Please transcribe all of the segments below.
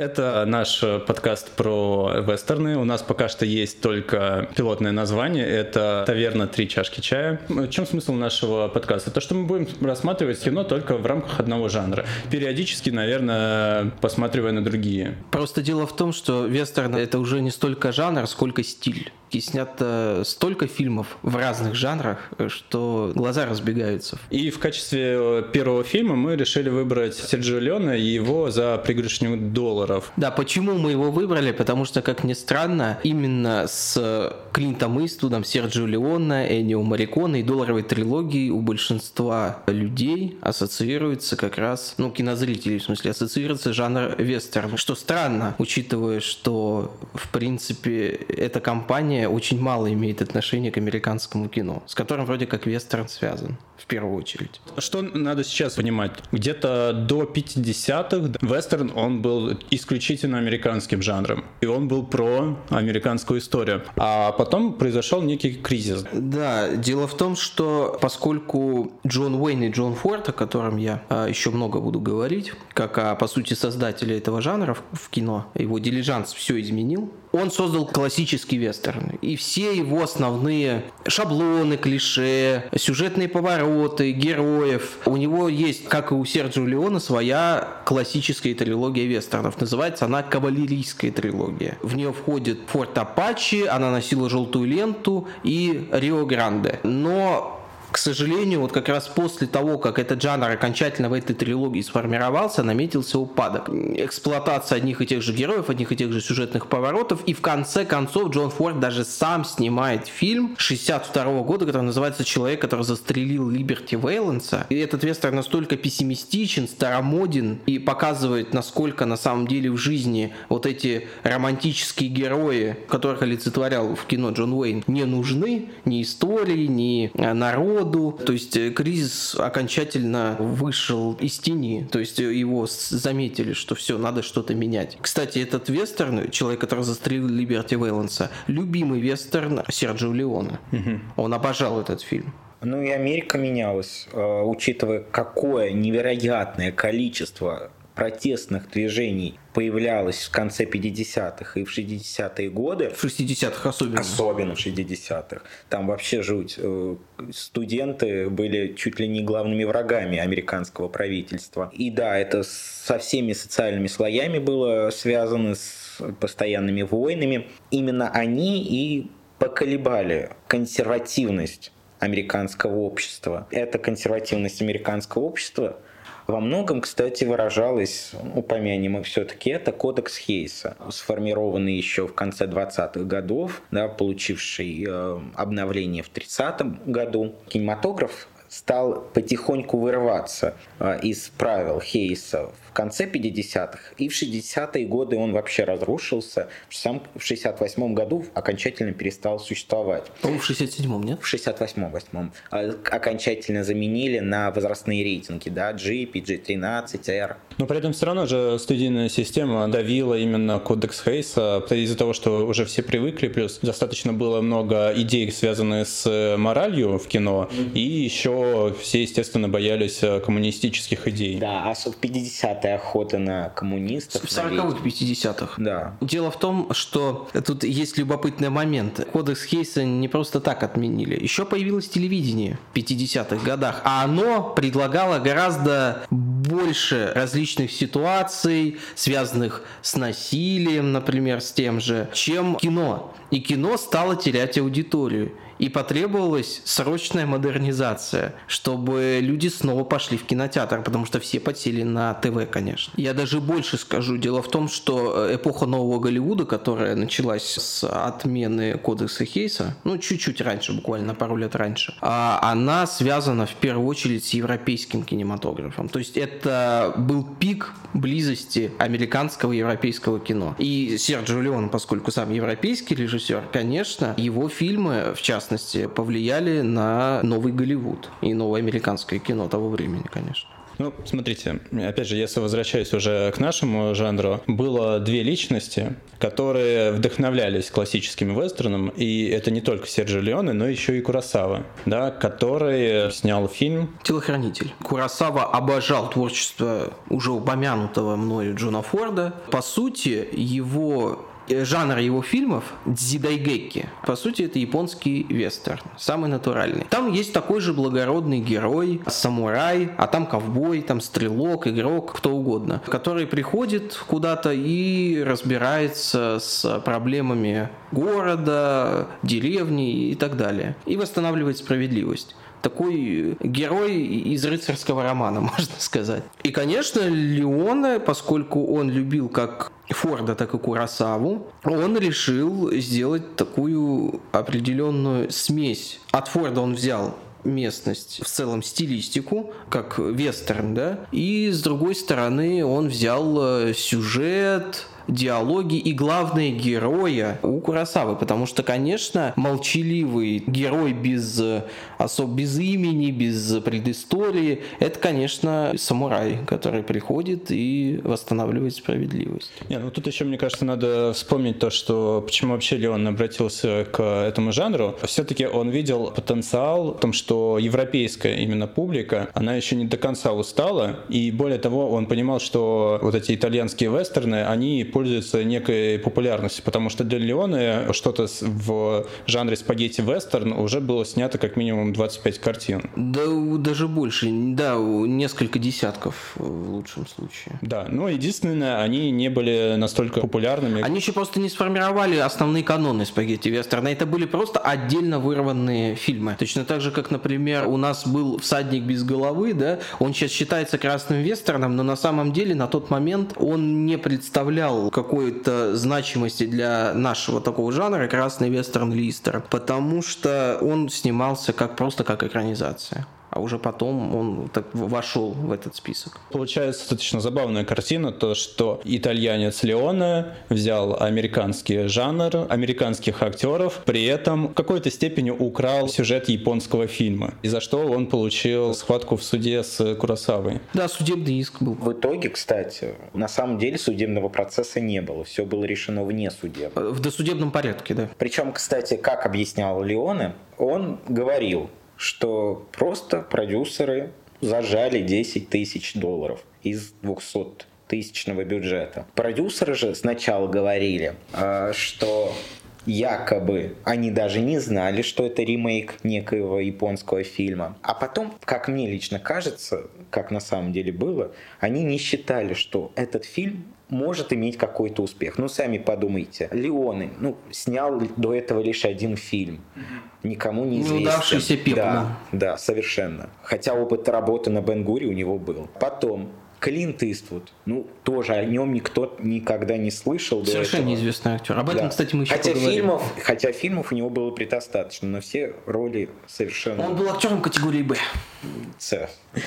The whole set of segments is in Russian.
Это наш подкаст про вестерны. У нас пока что есть только пилотное название. Это «Таверна. Три чашки чая». В чем смысл нашего подкаста? То, что мы будем рассматривать кино только в рамках одного жанра. Периодически, наверное, посматривая на другие. Просто дело в том, что вестерн — это уже не столько жанр, сколько стиль и снято столько фильмов в разных жанрах, что глаза разбегаются. И в качестве первого фильма мы решили выбрать Серджио Леона и его за пригоршню долларов. Да, почему мы его выбрали? Потому что, как ни странно, именно с Клинтом Иствудом, Серджио Леона, Энио Марикона и долларовой трилогией у большинства людей ассоциируется как раз, ну, кинозрителей, в смысле, ассоциируется жанр вестерн. Что странно, учитывая, что, в принципе, эта компания Япония очень мало имеет отношения к американскому кино, с которым вроде как вестерн связан в первую очередь. Что надо сейчас понимать? Где-то до 50-х вестерн, он был исключительно американским жанром. И он был про американскую историю. А потом произошел некий кризис. Да, дело в том, что поскольку Джон Уэйн и Джон Форд, о котором я а, еще много буду говорить, как о, по сути, создателе этого жанра в кино, его дилижанс все изменил, он создал классический вестерн. И все его основные шаблоны, клише, сюжетные повороты, героев. У него есть, как и у Серджио Леона, своя классическая трилогия вестернов. Называется она «Кавалерийская трилогия». В нее входит Форт Апачи, она носила желтую ленту и Рио Гранде. Но к сожалению, вот как раз после того, как этот жанр окончательно в этой трилогии сформировался, наметился упадок. Эксплуатация одних и тех же героев, одних и тех же сюжетных поворотов, и в конце концов Джон Форд даже сам снимает фильм 62 года, который называется «Человек, который застрелил Либерти Вейленса». И этот вестерн настолько пессимистичен, старомоден и показывает, насколько на самом деле в жизни вот эти романтические герои, которых олицетворял в кино Джон Уэйн, не нужны ни истории, ни народ, году. То есть э, кризис окончательно вышел из тени. То есть э, его заметили, что все, надо что-то менять. Кстати, этот вестерн, человек, который застрелил Либерти Вейланса, любимый вестерн Серджио Леона. Угу. Он обожал этот фильм. Ну и Америка менялась, э, учитывая, какое невероятное количество протестных движений появлялась в конце 50-х и в 60-е годы. В 60-х особенно. Особенно в 60-х. Там вообще жуть. Э, студенты были чуть ли не главными врагами американского правительства. И да, это со всеми социальными слоями было связано с постоянными войнами. Именно они и поколебали консервативность американского общества. Эта консервативность американского общества – во многом, кстати, выражалось, упомянем мы все-таки, это кодекс Хейса, сформированный еще в конце 20-х годов, да, получивший э, обновление в 30-м году. Кинематограф стал потихоньку вырываться э, из правил Хейса в конце 50-х, и в 60-е годы он вообще разрушился. В 68 году окончательно перестал существовать. По-моему, в 67-м, нет? В 68-м, 8 а, окончательно заменили на возрастные рейтинги, да, G, PG-13, R. Но при этом все равно же студийная система давила именно кодекс Хейса из-за того, что уже все привыкли, плюс достаточно было много идей, связанных с моралью в кино, mm-hmm. и еще все, естественно, боялись коммунистических идей. Да, а в 50 50 охота на коммунистов. В 40-х, 50-х. Да. Дело в том, что тут есть любопытный момент. Кодекс Хейса не просто так отменили. Еще появилось телевидение в 50-х годах, а оно предлагало гораздо больше различных ситуаций, связанных с насилием, например, с тем же, чем кино. И кино стало терять аудиторию и потребовалась срочная модернизация, чтобы люди снова пошли в кинотеатр, потому что все подсели на ТВ, конечно. Я даже больше скажу. Дело в том, что э, эпоха нового Голливуда, которая началась с отмены кодекса Хейса, ну, чуть-чуть раньше, буквально пару лет раньше, а она связана в первую очередь с европейским кинематографом. То есть это был пик близости американского и европейского кино. И Серджио Леон, поскольку сам европейский режиссер, конечно, его фильмы, в частности, частности, повлияли на новый Голливуд и новое американское кино того времени, конечно. Ну, смотрите, опять же, если возвращаясь уже к нашему жанру, было две личности, которые вдохновлялись классическим вестерном, и это не только Серджио Леоне, но еще и Курасава, да, который снял фильм «Телохранитель». Курасава обожал творчество уже упомянутого мною Джона Форда. По сути, его жанр его фильмов дзидайгеки. По сути, это японский вестерн, самый натуральный. Там есть такой же благородный герой, самурай, а там ковбой, там стрелок, игрок, кто угодно, который приходит куда-то и разбирается с проблемами города, деревни и так далее. И восстанавливает справедливость такой герой из рыцарского романа, можно сказать. И, конечно, Леона, поскольку он любил как Форда, так и Курасаву, он решил сделать такую определенную смесь. От Форда он взял местность, в целом стилистику, как вестерн, да, и с другой стороны он взял э, сюжет, диалоги и главные героя у Курасавы, потому что, конечно, молчаливый герой без особ без имени, без предыстории, это, конечно, самурай, который приходит и восстанавливает справедливость. Не, ну тут еще, мне кажется, надо вспомнить то, что почему вообще Леон обратился к этому жанру. Все-таки он видел потенциал в том, что европейская именно публика, она еще не до конца устала, и более того, он понимал, что вот эти итальянские вестерны, они пользуются некой популярностью, потому что для Леона что-то в жанре спагетти-вестерн уже было снято как минимум 25 картин. Да, даже больше, да, несколько десятков в лучшем случае. Да, но единственное, они не были настолько популярными. Они еще просто не сформировали основные каноны спагетти-вестерна, это были просто отдельно вырванные фильмы. Точно так же, как, например, у нас был «Всадник без головы», да, он сейчас считается красным вестерном, но на самом деле на тот момент он не представлял какой-то значимости для нашего такого жанра красный вестерн Листер, потому что он снимался как просто как экранизация а уже потом он так вошел в этот список. Получается достаточно забавная картина, то, что итальянец Леоне взял американский жанр, американских актеров, при этом в какой-то степени украл сюжет японского фильма, и за что он получил схватку в суде с Курасавой. Да, судебный иск был. В итоге, кстати, на самом деле судебного процесса не было, все было решено вне суда. В досудебном порядке, да. Причем, кстати, как объяснял Леоне, он говорил, что просто продюсеры зажали 10 тысяч долларов из 200 тысячного бюджета. Продюсеры же сначала говорили, а, что якобы они даже не знали, что это ремейк некоего японского фильма. А потом, как мне лично кажется, как на самом деле было, они не считали, что этот фильм может иметь какой-то успех. Ну, сами подумайте. Леоны, ну, снял до этого лишь один фильм. Никому не известен. Неудавшийся пепло. Да, да, совершенно. Хотя опыт работы на Бенгуре у него был. Потом, Клинт Иствуд, ну, тоже о нем никто никогда не слышал. Совершенно неизвестный актер. Об этом, да. кстати, мы еще хотя поговорим. Фильмов, хотя фильмов у него было предостаточно, но все роли совершенно... Он был актером категории «Б». С.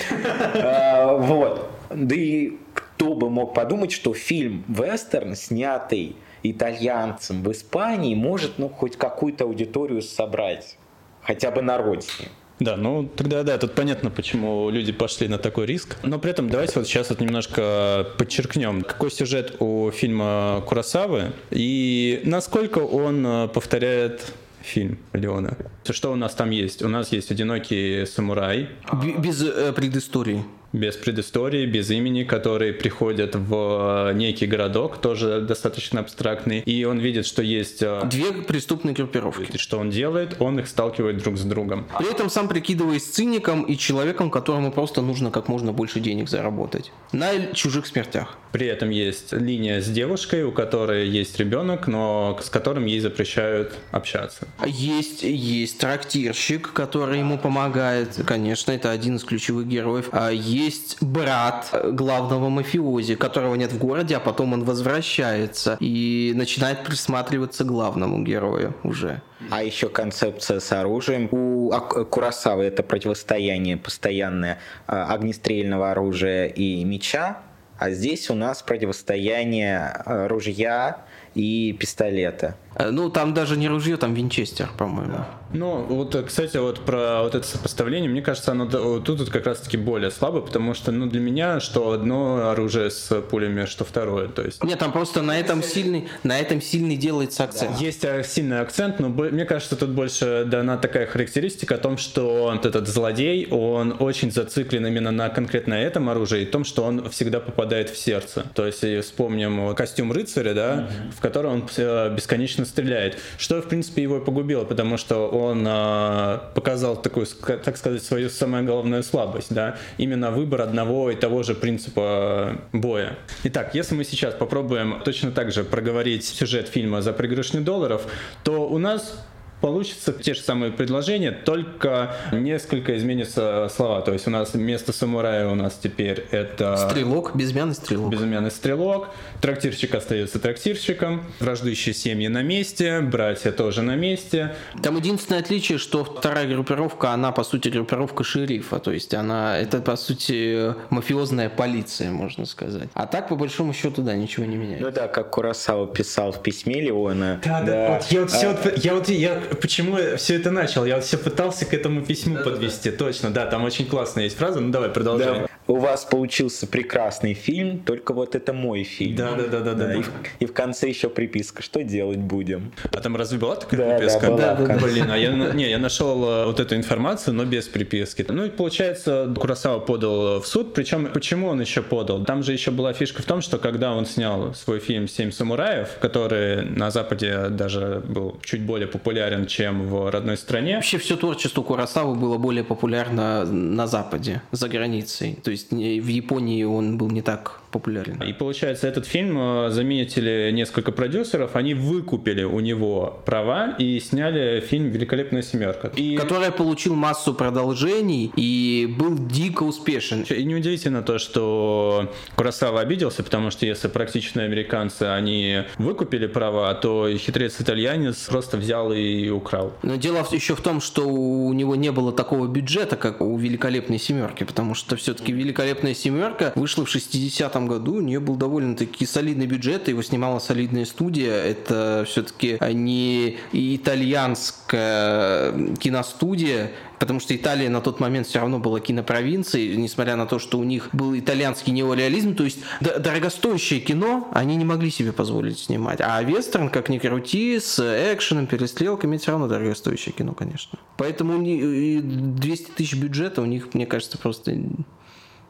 А, вот. Да и кто бы мог подумать, что фильм вестерн, снятый итальянцем в Испании, может ну хоть какую-то аудиторию собрать, хотя бы на родине. Да, ну тогда да, тут понятно, почему люди пошли на такой риск. Но при этом давайте вот сейчас вот немножко подчеркнем, какой сюжет у фильма Курасавы и насколько он э, повторяет фильм Леона. Что у нас там есть? У нас есть одинокий самурай. Без э, предыстории без предыстории, без имени, которые приходят в э, некий городок, тоже достаточно абстрактный, и он видит, что есть... Э, Две преступные группировки. Что он делает? Он их сталкивает друг с другом. При этом сам прикидываясь циником и человеком, которому просто нужно как можно больше денег заработать. На чужих смертях. При этом есть линия с девушкой, у которой есть ребенок, но с которым ей запрещают общаться. Есть, есть трактирщик, который ему помогает. Конечно, это один из ключевых героев. А есть брат главного мафиози, которого нет в городе, а потом он возвращается и начинает присматриваться главному герою уже. А еще концепция с оружием. У Курасавы это противостояние постоянное а, огнестрельного оружия и меча А здесь у нас противостояние э, ружья и пистолета. Э, ну, там даже не ружье, там винчестер, по-моему. Ну, вот, кстати, вот про вот это сопоставление, мне кажется, оно тут, тут как раз-таки более слабо, потому что, ну, для меня, что одно оружие с пулями, что второе, то есть... Нет, там просто на этом сильный, на этом сильный делается акцент. Да. Есть э, сильный акцент, но мне кажется, тут больше дана такая характеристика о том, что вот этот злодей, он очень зациклен именно на конкретно этом оружии, и том, что он всегда попадает в сердце. То есть, вспомним костюм рыцаря, да, mm-hmm. в котором он э, бесконечно стреляет. Что, в принципе, его и погубило, потому что он э, показал такую, так сказать, свою самую главную слабость, да, именно выбор одного и того же принципа боя. Итак, если мы сейчас попробуем точно так же проговорить сюжет фильма «За пригоршню долларов», то у нас получится те же самые предложения, только несколько изменятся слова. То есть у нас вместо самурая у нас теперь это... Стрелок, безымянный стрелок. Безымянный стрелок. Трактирщик остается трактирщиком. Враждующие семьи на месте, братья тоже на месте. Там единственное отличие, что вторая группировка, она по сути группировка шерифа. То есть она, это по сути мафиозная полиция, можно сказать. А так, по большому счету, да, ничего не меняется. Ну да, как Курасава писал в письме Леона. Да, да. да. Вот я вот, а... все, вот, я вот я почему я все это начал? Я все пытался к этому письму да, подвести, да. точно, да, там очень классная есть фраза, ну давай, продолжай. Да. У вас получился прекрасный фильм, только вот это мой фильм. Да, да, да, да, да. И, в, и в конце еще приписка, что делать будем. А там разве была такая да, приписка? Да, была. Да, Блин, а я, не, я нашел э, вот эту информацию, но без приписки. Ну и получается, Курасава подал в суд, причем почему он еще подал? Там же еще была фишка в том, что когда он снял свой фильм «Семь самураев», который на Западе даже был чуть более популярен, чем в родной стране. Вообще все творчество Курасавы было более популярно на Западе, за границей. То есть в Японии он был не так популярен. И получается, этот фильм э, заметили несколько продюсеров, они выкупили у него права и сняли фильм «Великолепная семерка». И... Который получил массу продолжений и был дико успешен. И неудивительно то, что Курасава обиделся, потому что если практичные американцы, они выкупили права, то хитрец-итальянец просто взял и украл. Но дело еще в том, что у него не было такого бюджета, как у «Великолепной семерки», потому что все-таки «Великолепная семерка» вышла в 60-м году. У нее был довольно-таки солидный бюджет, его снимала солидная студия. Это все-таки не итальянская киностудия, потому что Италия на тот момент все равно была кинопровинцией, несмотря на то, что у них был итальянский неореализм, то есть дорогостоящее кино они не могли себе позволить снимать. А вестерн, как ни крути, с экшеном, перестрелками, все равно дорогостоящее кино, конечно. Поэтому 200 тысяч бюджета у них, мне кажется, просто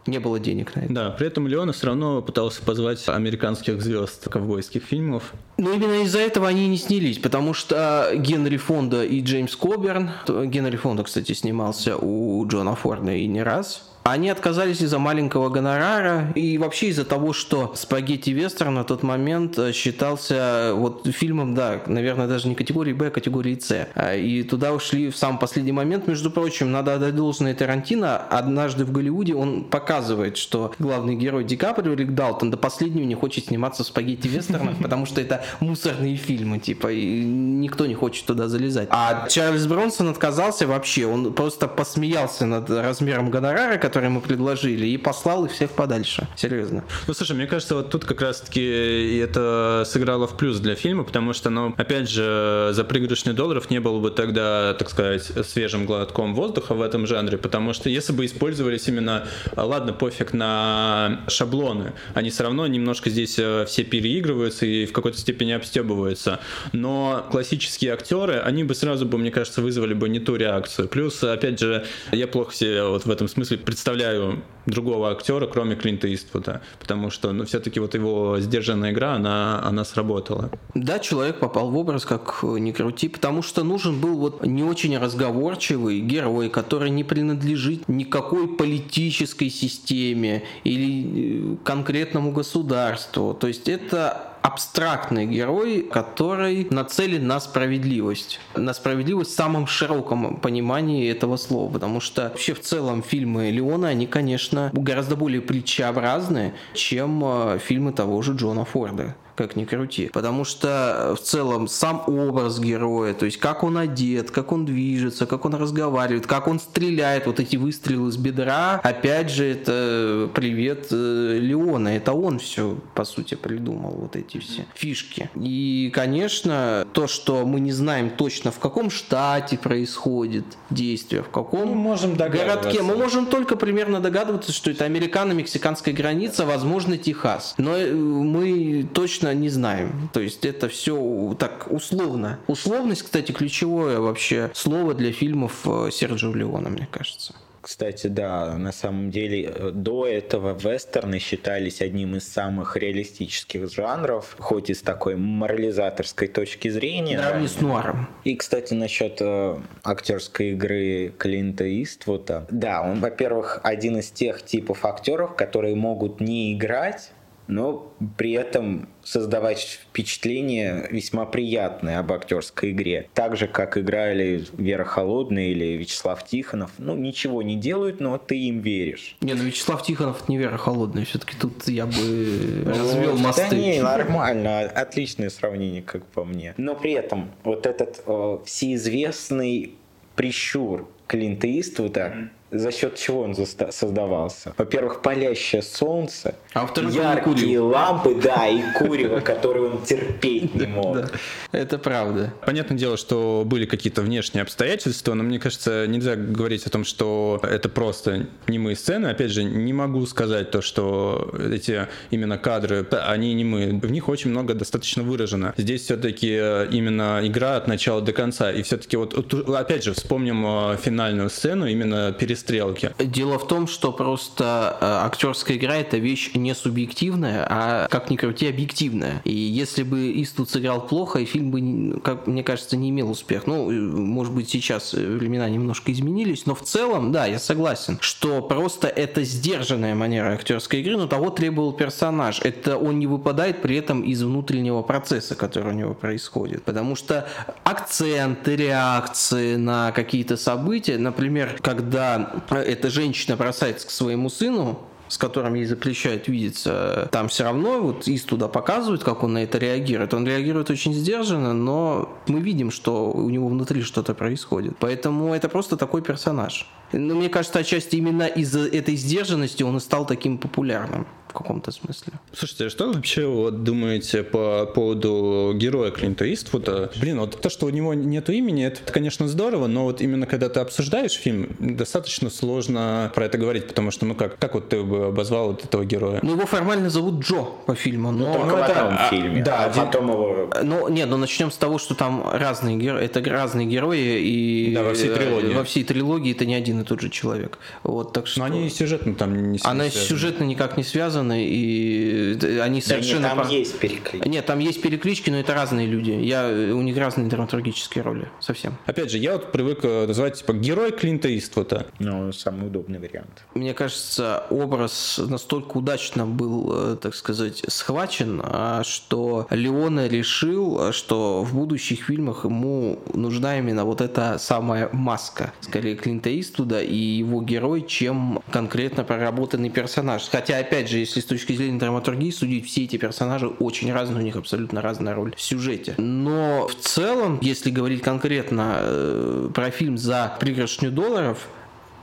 не было денег на это. Да, при этом Леона все равно пытался позвать американских звезд ковбойских фильмов. Но именно из-за этого они не снялись, потому что Генри Фонда и Джеймс Коберн, Генри Фонда, кстати, снимался у Джона Форда и не раз, они отказались из-за маленького гонорара и вообще из-за того, что «Спагетти Вестерн» на тот момент э, считался вот фильмом, да, наверное, даже не категории «Б», а категории «С». А, и туда ушли в самый последний момент. Между прочим, надо отдать должное Тарантино. Однажды в Голливуде он показывает, что главный герой Ди Каприо, Рик Далтон, до последнего не хочет сниматься в «Спагетти Вестернах», потому что это мусорные фильмы, типа, и никто не хочет туда залезать. А Чарльз Бронсон отказался вообще, он просто посмеялся над размером гонорара, которые мы предложили, и послал их всех подальше. Серьезно. Ну, слушай, мне кажется, вот тут как раз-таки это сыграло в плюс для фильма, потому что, ну, опять же, за пригоршню долларов не было бы тогда, так сказать, свежим глотком воздуха в этом жанре, потому что если бы использовались именно, ладно, пофиг на шаблоны, они все равно немножко здесь э, все переигрываются и в какой-то степени обстебываются, но классические актеры, они бы сразу бы, мне кажется, вызвали бы не ту реакцию. Плюс, опять же, я плохо себе вот в этом смысле представляю представляю другого актера, кроме Клинта Иствуда, потому что ну, все-таки вот его сдержанная игра, она, она сработала. Да, человек попал в образ, как ни крути, потому что нужен был вот не очень разговорчивый герой, который не принадлежит никакой политической системе или э, конкретному государству. То есть это абстрактный герой, который нацелен на справедливость. На справедливость в самом широком понимании этого слова. Потому что вообще в целом фильмы Леона, они, конечно, конечно, гораздо более притчеобразны, чем э, фильмы того же Джона Форда как ни крути. Потому что в целом сам образ героя, то есть как он одет, как он движется, как он разговаривает, как он стреляет, вот эти выстрелы с бедра, опять же, это привет э, Леона, это он все, по сути, придумал, вот эти все фишки. И, конечно, то, что мы не знаем точно, в каком штате происходит действие, в каком мы можем городке, мы можем только примерно догадываться, что это американо-мексиканская граница, возможно, Техас. Но э, мы точно точно не знаем. То есть это все так условно. Условность, кстати, ключевое вообще слово для фильмов э, Серджио Леона, мне кажется. Кстати, да, на самом деле э, до этого вестерны считались одним из самых реалистических жанров, хоть и с такой морализаторской точки зрения. Наравне с нуаром. И, кстати, насчет э, актерской игры Клинта Иствуда. Да, он, во-первых, один из тех типов актеров, которые могут не играть, но при этом создавать впечатление весьма приятное об актерской игре. Так же, как играли Вера Холодная или Вячеслав Тихонов. Ну, ничего не делают, но ты им веришь. Не, ну Вячеслав Тихонов это не Вера Холодная. Все-таки тут я бы развел мосты. Да не, нормально. Отличное сравнение, как по мне. Но при этом вот этот э, всеизвестный прищур Клинта Иствуда, за счет чего он создавался? Во-первых, палящее солнце, а яркие лампы, да, и курево, которые он терпеть не мог. Да, это правда. Понятное дело, что были какие-то внешние обстоятельства, но мне кажется, нельзя говорить о том, что это просто немые сцены. Опять же, не могу сказать то, что эти именно кадры, они немые. В них очень много достаточно выражено. Здесь все-таки э, именно игра от начала до конца. И все-таки вот, опять же, вспомним э, финальную сцену, именно перестрелку стрелки. Дело в том, что просто э, актерская игра это вещь не субъективная, а как ни крути объективная. И если бы Иствуд сыграл плохо, и фильм бы, как мне кажется, не имел успеха. Ну, э, может быть, сейчас времена немножко изменились, но в целом, да, я согласен, что просто это сдержанная манера актерской игры, но того требовал персонаж. Это он не выпадает при этом из внутреннего процесса, который у него происходит. Потому что акценты, реакции на какие-то события, например, когда эта женщина бросается к своему сыну, с которым ей запрещают видеться, там все равно вот Ис туда показывает, как он на это реагирует. Он реагирует очень сдержанно, но мы видим, что у него внутри что-то происходит. Поэтому это просто такой персонаж. Но мне кажется, отчасти именно из-за этой сдержанности он и стал таким популярным в каком-то смысле. Слушайте, а что вы вообще вот думаете по поводу героя Клинта Иствуда? Блин, вот то, что у него нет имени, это, конечно, здорово, но вот именно когда ты обсуждаешь фильм, достаточно сложно про это говорить, потому что, ну как, как вот ты бы обозвал вот этого героя? Ну, его формально зовут Джо по фильму, но... Ну, только это, в этом фильме, да, а потом его... Ну, нет, ну начнем с того, что там разные герои, это разные герои, и... Да, во всей э, трилогии. Во всей трилогии это не один и тот же человек. Вот, так что... Но они сюжетно там не Она сюжетно никак не связана, связаны, и они совершенно... Да нет, там по... есть переклички. Нет, там есть переклички, но это разные люди. Я... У них разные драматургические роли, совсем. Опять же, я вот привык э, называть, типа, герой Клинта Иствуда. Ну, самый удобный вариант. Мне кажется, образ настолько удачно был, э, так сказать, схвачен, а что Леона решил, что в будущих фильмах ему нужна именно вот эта самая маска, скорее Клинта Иствуда и его герой, чем конкретно проработанный персонаж. Хотя, опять же, если с точки зрения драматургии судить, все эти персонажи очень разные, у них абсолютно разная роль в сюжете. Но в целом, если говорить конкретно э, про фильм за пригоршню долларов,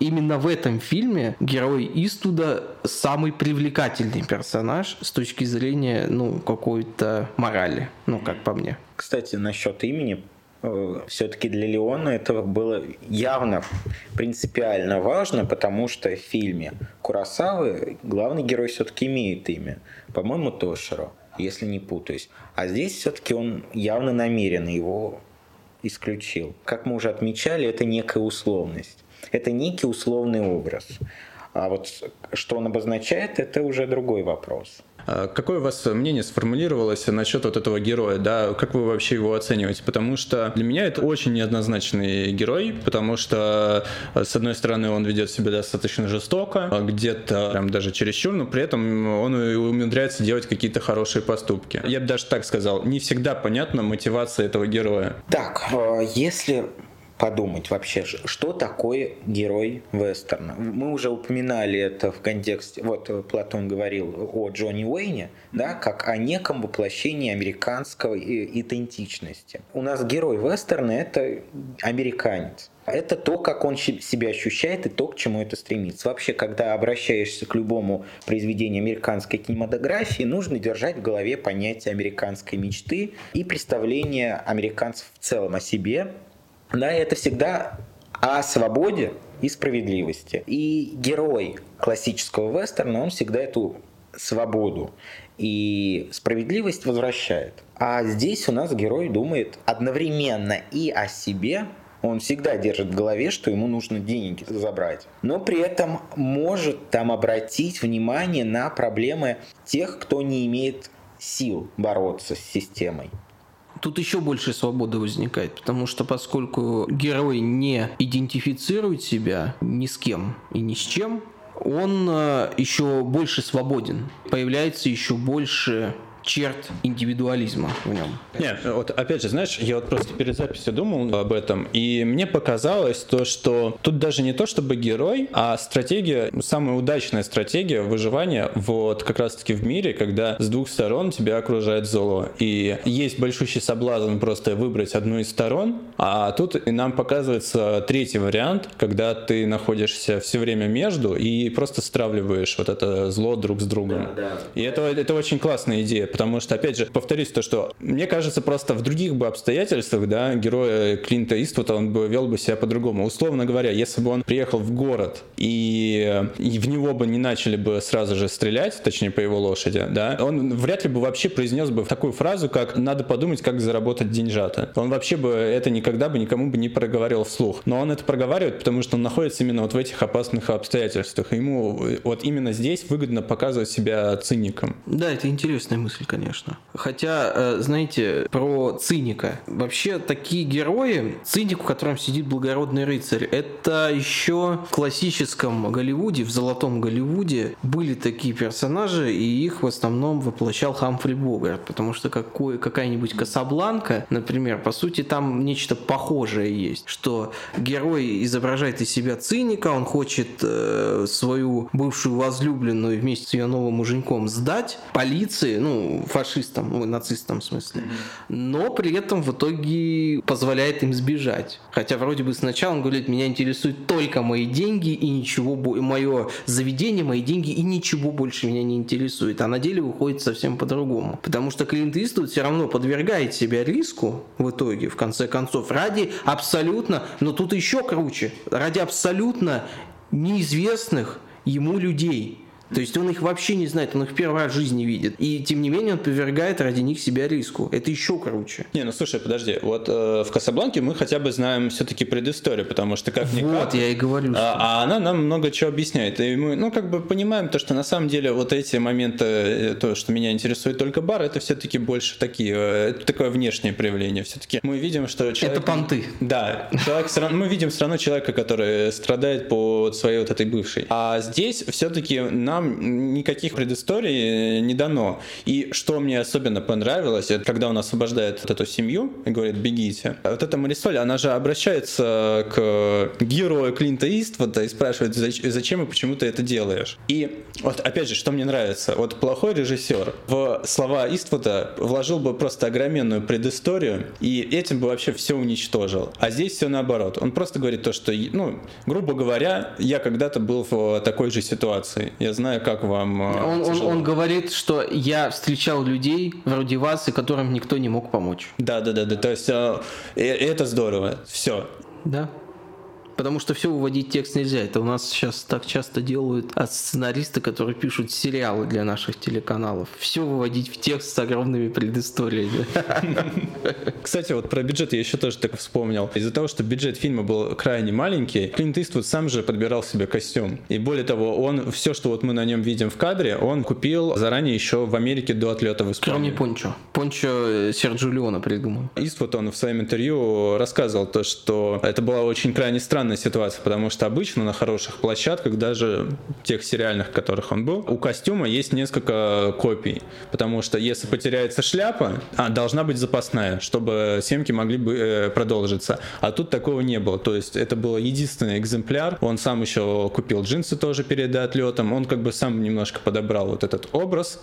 именно в этом фильме герой Истуда самый привлекательный персонаж с точки зрения, ну, какой-то морали, ну, как по мне. Кстати, насчет имени все-таки для Леона это было явно принципиально важно, потому что в фильме Курасавы главный герой все-таки имеет имя. По-моему, Тоширо, если не путаюсь. А здесь все-таки он явно намеренно его исключил. Как мы уже отмечали, это некая условность. Это некий условный образ. А вот что он обозначает, это уже другой вопрос. А какое у вас мнение сформулировалось насчет вот этого героя, да, как вы вообще его оцениваете? Потому что для меня это очень неоднозначный герой, потому что, с одной стороны, он ведет себя достаточно жестоко, а где-то прям даже чересчур, но при этом он умудряется делать какие-то хорошие поступки. Я бы даже так сказал, не всегда понятна мотивация этого героя. Так, э, если подумать вообще, что такое герой вестерна. Мы уже упоминали это в контексте, вот Платон говорил о Джонни Уэйне, да, как о неком воплощении американской идентичности. У нас герой вестерна – это американец. Это то, как он себя ощущает и то, к чему это стремится. Вообще, когда обращаешься к любому произведению американской кинематографии, нужно держать в голове понятие американской мечты и представление американцев в целом о себе, да, это всегда о свободе и справедливости. И герой классического вестерна, он всегда эту свободу и справедливость возвращает. А здесь у нас герой думает одновременно и о себе, он всегда держит в голове, что ему нужно деньги забрать. Но при этом может там обратить внимание на проблемы тех, кто не имеет сил бороться с системой. Тут еще больше свободы возникает, потому что поскольку герой не идентифицирует себя ни с кем и ни с чем, он э, еще больше свободен. Появляется еще больше черт индивидуализма в нем. Нет, вот опять же, знаешь, я вот просто перед записью думал об этом, и мне показалось то, что тут даже не то чтобы герой, а стратегия, самая удачная стратегия выживания вот как раз-таки в мире, когда с двух сторон тебя окружает зло. И есть большущий соблазн просто выбрать одну из сторон, а тут и нам показывается третий вариант, когда ты находишься все время между и просто стравливаешь вот это зло друг с другом. Да, да. И это, это очень классная идея, потому что, опять же, повторюсь то, что мне кажется, просто в других бы обстоятельствах, да, героя Клинта Иствуда, он бы вел бы себя по-другому. Условно говоря, если бы он приехал в город и, и в него бы не начали бы сразу же стрелять, точнее по его лошади, да, он вряд ли бы вообще произнес бы такую фразу, как «надо подумать, как заработать деньжата». Он вообще бы это никогда бы никому бы не проговаривал вслух. Но он это проговаривает, потому что он находится именно вот в этих опасных обстоятельствах. Ему вот именно здесь выгодно показывать себя циником. Да, это интересная мысль мысль, конечно. Хотя, э, знаете, про циника. Вообще, такие герои, циник, в котором сидит благородный рыцарь, это еще в классическом Голливуде, в золотом Голливуде были такие персонажи, и их в основном воплощал Хамфри Богарт, потому что какой, какая-нибудь Касабланка, например, по сути, там нечто похожее есть, что герой изображает из себя циника, он хочет э, свою бывшую возлюбленную вместе с ее новым муженьком сдать полиции, ну, фашистам, ну, нацистам в смысле. Но при этом в итоге позволяет им сбежать. Хотя вроде бы сначала он говорит, меня интересуют только мои деньги и ничего, мое заведение, мои деньги и ничего больше меня не интересует. А на деле выходит совсем по-другому. Потому что Клинт Иствуд все равно подвергает себя риску в итоге, в конце концов, ради абсолютно, но тут еще круче, ради абсолютно неизвестных ему людей. То есть он их вообще не знает, он их в первый раз в жизни видит. И тем не менее он повергает ради них себя риску. Это еще круче. Не, ну слушай, подожди. Вот э, в Касабланке мы хотя бы знаем все-таки предысторию, потому что как никак... Вот, я и говорю. А, а она нам много чего объясняет. И мы, ну, как бы понимаем то, что на самом деле вот эти моменты, э, то, что меня интересует только бар, это все-таки больше такие, э, это такое внешнее проявление. Все-таки мы видим, что человек... Это понты. Да. Человек, мы видим все равно человека, который страдает по своей вот этой бывшей. А здесь все-таки нам нам никаких предысторий не дано. И что мне особенно понравилось, это когда он освобождает вот эту семью и говорит, бегите. Вот эта Марисоль, она же обращается к герою Клинта Иствуда и спрашивает, зачем и почему ты это делаешь. И вот опять же, что мне нравится, вот плохой режиссер в слова Иствуда вложил бы просто огроменную предысторию и этим бы вообще все уничтожил. А здесь все наоборот. Он просто говорит то, что, ну, грубо говоря, я когда-то был в такой же ситуации. Я знаю, знаю, как вам э, он, он, он говорит, что я встречал людей вроде вас, и которым никто не мог помочь. Да, да, да, да. То есть э, это здорово. Все. Да. Потому что все выводить текст нельзя. Это у нас сейчас так часто делают от сценаристы, которые пишут сериалы для наших телеканалов. Все выводить в текст с огромными предысториями. Кстати, вот про бюджет я еще тоже так вспомнил. Из-за того, что бюджет фильма был крайне маленький, Клинт Иствуд сам же подбирал себе костюм. И более того, он все, что вот мы на нем видим в кадре, он купил заранее еще в Америке до отлета в Испанию. Кроме пончо. Пончо э, Серджио Леона придумал. Иствуд, он в своем интервью рассказывал то, что это была очень крайне странная странная ситуация, потому что обычно на хороших площадках, даже тех сериальных, в которых он был, у костюма есть несколько копий, потому что если потеряется шляпа, а, должна быть запасная, чтобы съемки могли бы э, продолжиться. А тут такого не было, то есть это был единственный экземпляр, он сам еще купил джинсы тоже перед отлетом, он как бы сам немножко подобрал вот этот образ,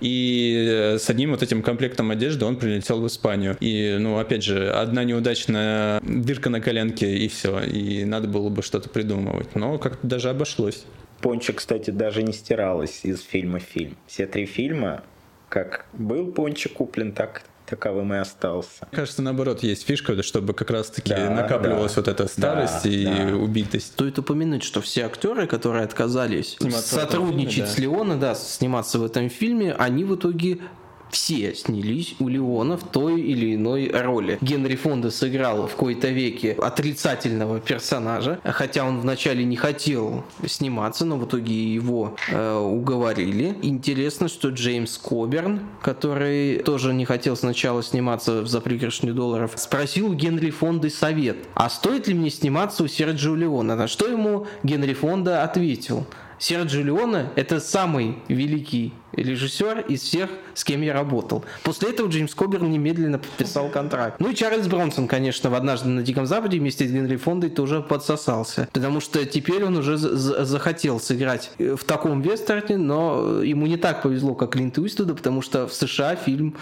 и э, с одним вот этим комплектом одежды он прилетел в Испанию. И, ну, опять же, одна неудачная дырка на коленке, и все. И надо было бы что-то придумывать. Но как-то даже обошлось. Пончик, кстати, даже не стиралась из фильма в фильм. Все три фильма, как был Пончик куплен, так таковым и остался. Кажется, наоборот, есть фишка, чтобы как раз-таки да, накапливалась да. вот эта старость да, и да. убитость. Стоит упомянуть, что все актеры, которые отказались сниматься сотрудничать фильме, да. с Леоном, да, сниматься в этом фильме, они в итоге все снялись у Леона в той или иной роли. Генри Фонда сыграл в кои-то веке отрицательного персонажа, хотя он вначале не хотел сниматься, но в итоге его э, уговорили. Интересно, что Джеймс Коберн, который тоже не хотел сначала сниматься «За пригоршню долларов», спросил у Генри Фонды совет, а стоит ли мне сниматься у Серджио Леона? На что ему Генри Фонда ответил – Серджио Леоне – это самый великий режиссер из всех, с кем я работал. После этого Джеймс Коберн немедленно подписал контракт. Ну и Чарльз Бронсон, конечно, в «Однажды на Диком Западе» вместе с Генри Фондой тоже подсосался. Потому что теперь он уже захотел сыграть в таком вестерне, но ему не так повезло, как Клинту Иствуду, потому что в США фильм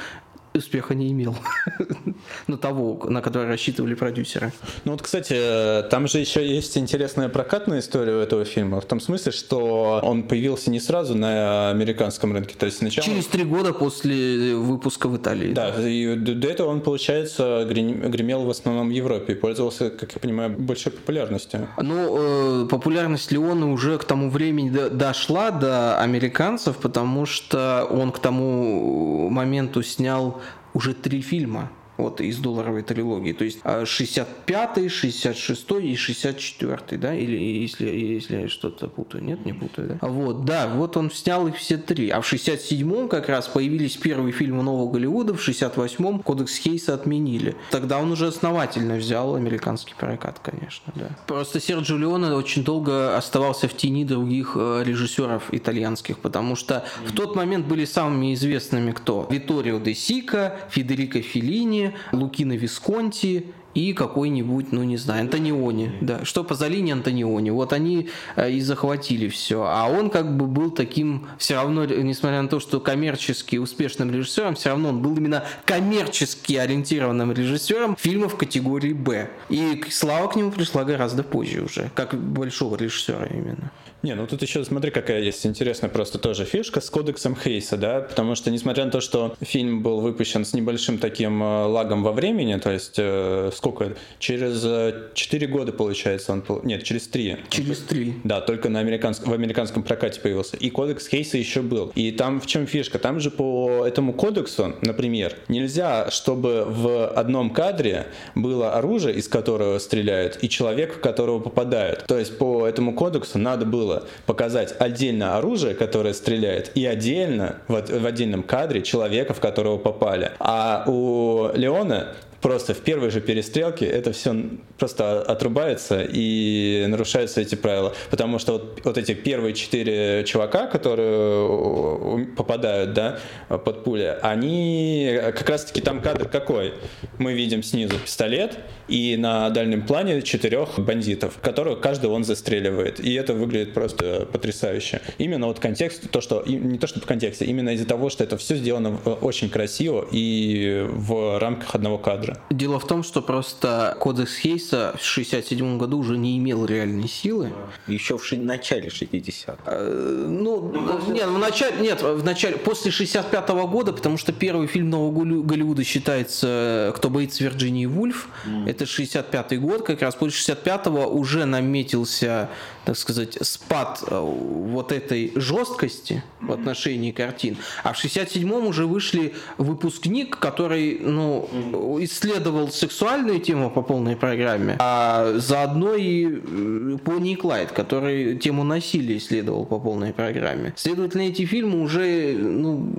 успеха не имел. на того, на который рассчитывали продюсеры. Ну вот, кстати, там же еще есть интересная прокатная история у этого фильма, в том смысле, что он появился не сразу на американском рынке, то есть сначала... Через три года после выпуска в Италии. Да, да. и до этого он, получается, гремел в основном в Европе и пользовался, как я понимаю, большой популярностью. Ну, э, популярность Леона уже к тому времени дошла до американцев, потому что он к тому моменту снял уже три фильма вот из долларовой трилогии. То есть 65, 66 и 64, да, или если, если я что-то путаю, нет, не путаю, да. Вот, да, вот он снял их все три. А в 67-м как раз появились первые фильмы Нового Голливуда, в 68-м Кодекс Хейса отменили. Тогда он уже основательно взял американский прокат, конечно, да. Просто Серджио Леоне очень долго оставался в тени других э, режиссеров итальянских, потому что в тот момент были самыми известными кто? Виторио де Сика, Федерико Феллини, Лукино Висконти и какой-нибудь, ну не знаю, Антониони. Да, что Пазолини, Антониони. Вот они э, и захватили все. А он как бы был таким, все равно, несмотря на то, что коммерчески успешным режиссером, все равно он был именно коммерчески ориентированным режиссером фильмов категории «Б». И слава к нему пришла гораздо позже уже, как большого режиссера именно. Не, ну тут еще смотри, какая есть интересная просто тоже фишка с кодексом Хейса, да, потому что несмотря на то, что фильм был выпущен с небольшим таким э, лагом во времени, то есть э, сколько, через 4 э, года получается он, нет, через 3. Через 3. Да, только на американском, в американском прокате появился. И кодекс Хейса еще был. И там в чем фишка? Там же по этому кодексу, например, нельзя, чтобы в одном кадре было оружие, из которого стреляют, и человек, в которого попадают. То есть по этому кодексу надо было было показать отдельно оружие, которое стреляет, и отдельно, в, в отдельном кадре, человека, в которого попали. А у Леона просто в первой же перестрелке это все просто отрубается и нарушаются эти правила. Потому что вот, вот эти первые четыре чувака, которые попадают да, под пули, они как раз-таки там кадр какой? Мы видим снизу пистолет и на дальнем плане четырех бандитов, которых каждый он застреливает. И это выглядит просто потрясающе. Именно вот контекст, то, что не то, что по контексте, именно из-за того, что это все сделано очень красиво и в рамках одного кадра же. Дело в том, что просто кодекс Хейса в 67 году уже не имел реальной силы. Еще в ши- начале 60-х. Э, ну, нет, в начале, нет, в начале, после 65 -го года, потому что первый фильм Нового Голливуда считается «Кто боится Вирджинии Вульф», mm. это 65 год, как раз после 65-го уже наметился так сказать, спад э, вот этой жесткости в отношении картин. А в 67-м уже вышли выпускник, который ну, исследовал сексуальную тему по полной программе, а заодно и э, Пони и Клайд, который тему насилия исследовал по полной программе. Следовательно, эти фильмы уже ну,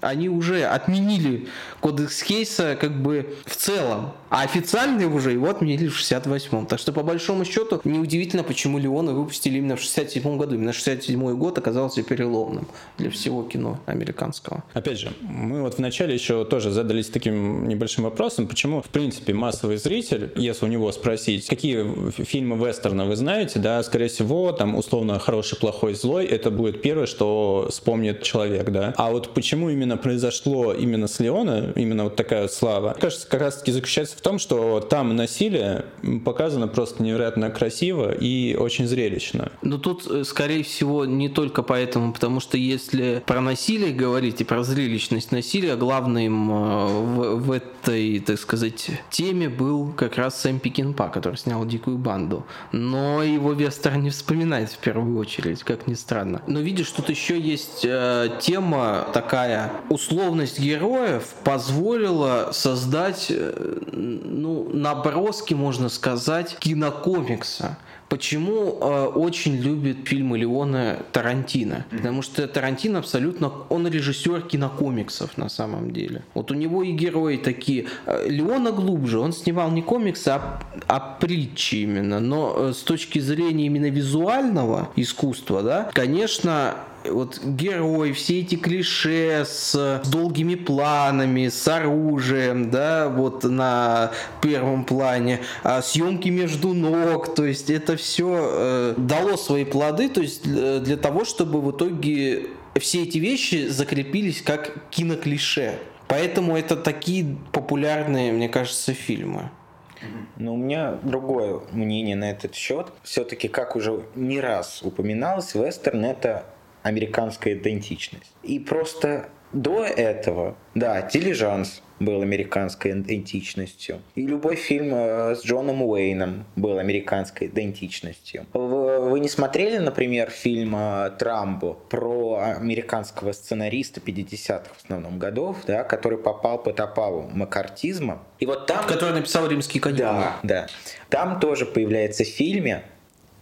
Они уже отменили кодекс Хейса как бы в целом. А официально уже его отменили в 68-м. Так что, по большому счету, неудивительно, почему Леона выпустили именно в 67-м году. Именно 67-й год оказался переломным для всего кино американского. Опять же, мы вот вначале еще тоже задались таким небольшим вопросом, почему, в принципе, массовый зритель, если у него спросить, какие фильмы вестерна вы знаете, да, скорее всего, там, условно, хороший, плохой, злой, это будет первое, что вспомнит человек, да. А вот почему именно произошло именно с Леона, именно вот такая слава, кажется, как раз-таки заключается в том, что там насилие показано просто невероятно красиво и очень зрелищно. Но тут, э, скорее всего, не только поэтому, потому что если про насилие говорить и про зрелищность насилия, главным э, в, в этой, так сказать, теме был как раз Сэм Пикинпа, который снял «Дикую банду». Но его Вестер не вспоминает в первую очередь, как ни странно. Но видишь, тут еще есть э, тема такая. Условность героев позволила создать э, ну, наброски, можно сказать, кинокомикса. Почему э, очень любит фильмы Леона Тарантино? Потому что Тарантино абсолютно, он режиссер кинокомиксов на самом деле. Вот у него и герои такие. Э, Леона глубже, он снимал не комиксы, а, а притчи именно. Но э, с точки зрения именно визуального искусства, да, конечно, вот герой, все эти клише с долгими планами, с оружием, да, вот на первом плане, а съемки между ног, то есть это все э, дало свои плоды, то есть э, для того, чтобы в итоге все эти вещи закрепились как киноклише. Поэтому это такие популярные, мне кажется, фильмы. Но у меня другое мнение на этот счет. Все-таки, как уже не раз упоминалось, вестерн это американская идентичность. И просто до этого, да, «Дилижанс» был американской идентичностью. И любой фильм э, с Джоном Уэйном был американской идентичностью. Вы не смотрели, например, фильм э, «Трамбо» про американского сценариста 50-х в основном годов, да, который попал под опалу макартизма. И вот там... Который написал «Римский конец». Да, да. Там тоже появляется в фильме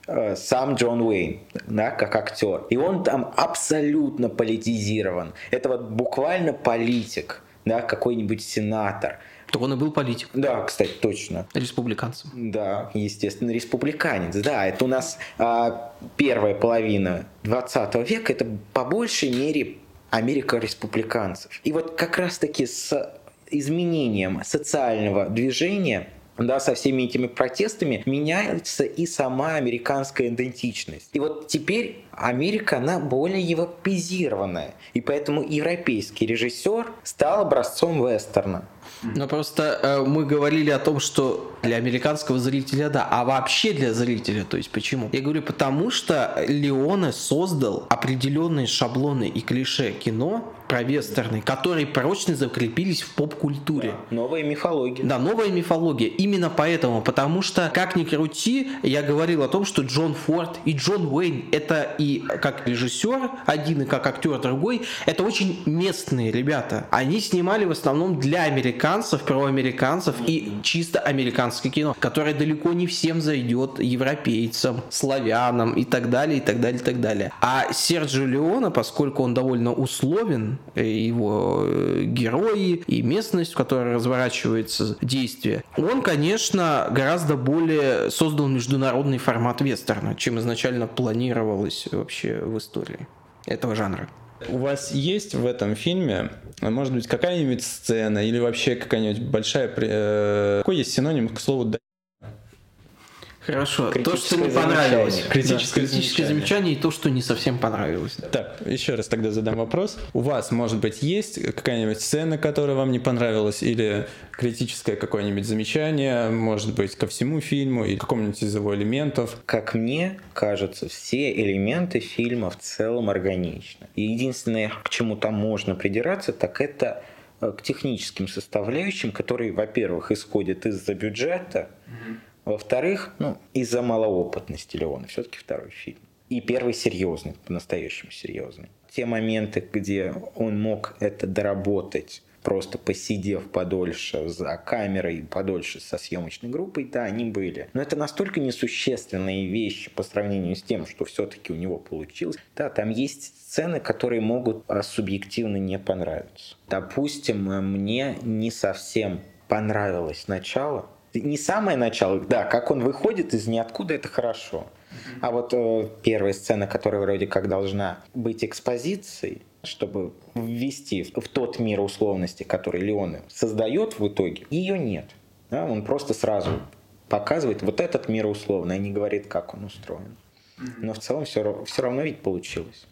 Э, сам Джон Уэйн, да, как актер. И он там абсолютно политизирован. Это вот буквально политик, да, какой-нибудь сенатор. Так он и был политик. Да, кстати, точно. Республиканцем. Да, естественно, республиканец. Да, это у нас а, первая половина 20 века, это по большей мере Америка республиканцев. И вот как раз-таки с изменением социального движения да, со всеми этими протестами меняется и сама американская идентичность. И вот теперь Америка, она более европезированная. И поэтому европейский режиссер стал образцом вестерна. Но просто э, мы говорили о том, что для американского зрителя да, а вообще для зрителя, то есть почему? Я говорю, потому что Леоне создал определенные шаблоны и клише кино про вестерны, которые прочно закрепились в поп-культуре. Да, новая мифология. Да, новая мифология. Именно поэтому, потому что, как ни крути, я говорил о том, что Джон Форд и Джон Уэйн это и как режиссер один, и как актер другой, это очень местные ребята. Они снимали в основном для американцев, про американцев и чисто американское кино, которое далеко не всем зайдет европейцам, славянам и так далее, и так далее, и так далее. А Серджио Леона, поскольку он довольно условен, его э, герои и местность, в которой разворачивается действие, он, конечно, гораздо более создал международный формат вестерна, чем изначально планировалось вообще в истории этого жанра. У вас есть в этом фильме, может быть, какая-нибудь сцена или вообще какая-нибудь большая... Э, какой есть синоним к слову Хорошо. То, что не понравилось. Критическое, да, критическое замечание. и то, что не совсем понравилось. Да. Так, еще раз тогда задам вопрос. У вас, может быть, есть какая-нибудь сцена, которая вам не понравилась, или критическое какое-нибудь замечание, может быть, ко всему фильму, или какому-нибудь из его элементов? Как мне кажется, все элементы фильма в целом органичны. И единственное, к чему там можно придираться, так это э, к техническим составляющим, которые, во-первых, исходят из-за бюджета, mm-hmm во-вторых, ну, из-за малоопытности Леона, все-таки второй фильм. И первый серьезный, по-настоящему серьезный. Те моменты, где он мог это доработать просто посидев подольше за камерой, подольше со съемочной группой, да, они были. Но это настолько несущественные вещи по сравнению с тем, что все-таки у него получилось. Да, там есть сцены, которые могут а, субъективно не понравиться. Допустим, мне не совсем понравилось начало. Не самое начало, да, как он выходит из ниоткуда, это хорошо. А вот э, первая сцена, которая вроде как должна быть экспозицией, чтобы ввести в, в тот мир условности, который Леон создает в итоге, ее нет. Да? Он просто сразу показывает вот этот мир условный, а не говорит, как он устроен. Но в целом все, все равно ведь получилось.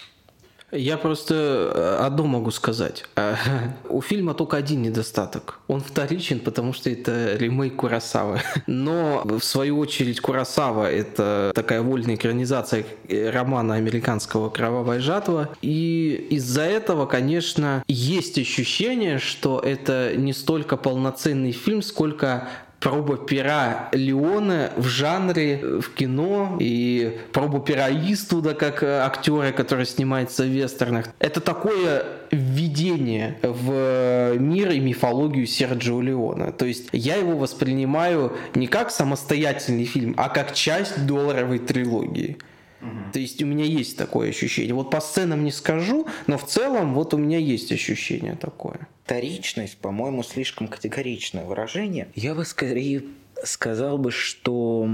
Я просто э, одно могу сказать. Э, у фильма только один недостаток. Он вторичен, потому что это ремейк Курасавы. Но, в свою очередь, Курасава — это такая вольная экранизация романа американского «Кровавая жатва». И из-за этого, конечно, есть ощущение, что это не столько полноценный фильм, сколько проба пера Леона в жанре э, в кино и проба пера Иствуда как э, актера, который снимается в вестернах. Это такое введение в э, мир и мифологию Серджио Леона. То есть я его воспринимаю не как самостоятельный фильм, а как часть долларовой трилогии. Угу. То есть у меня есть такое ощущение. Вот по сценам не скажу, но в целом вот у меня есть ощущение такое. Вторичность, по-моему, слишком категоричное выражение. Я бы скорее сказал бы, что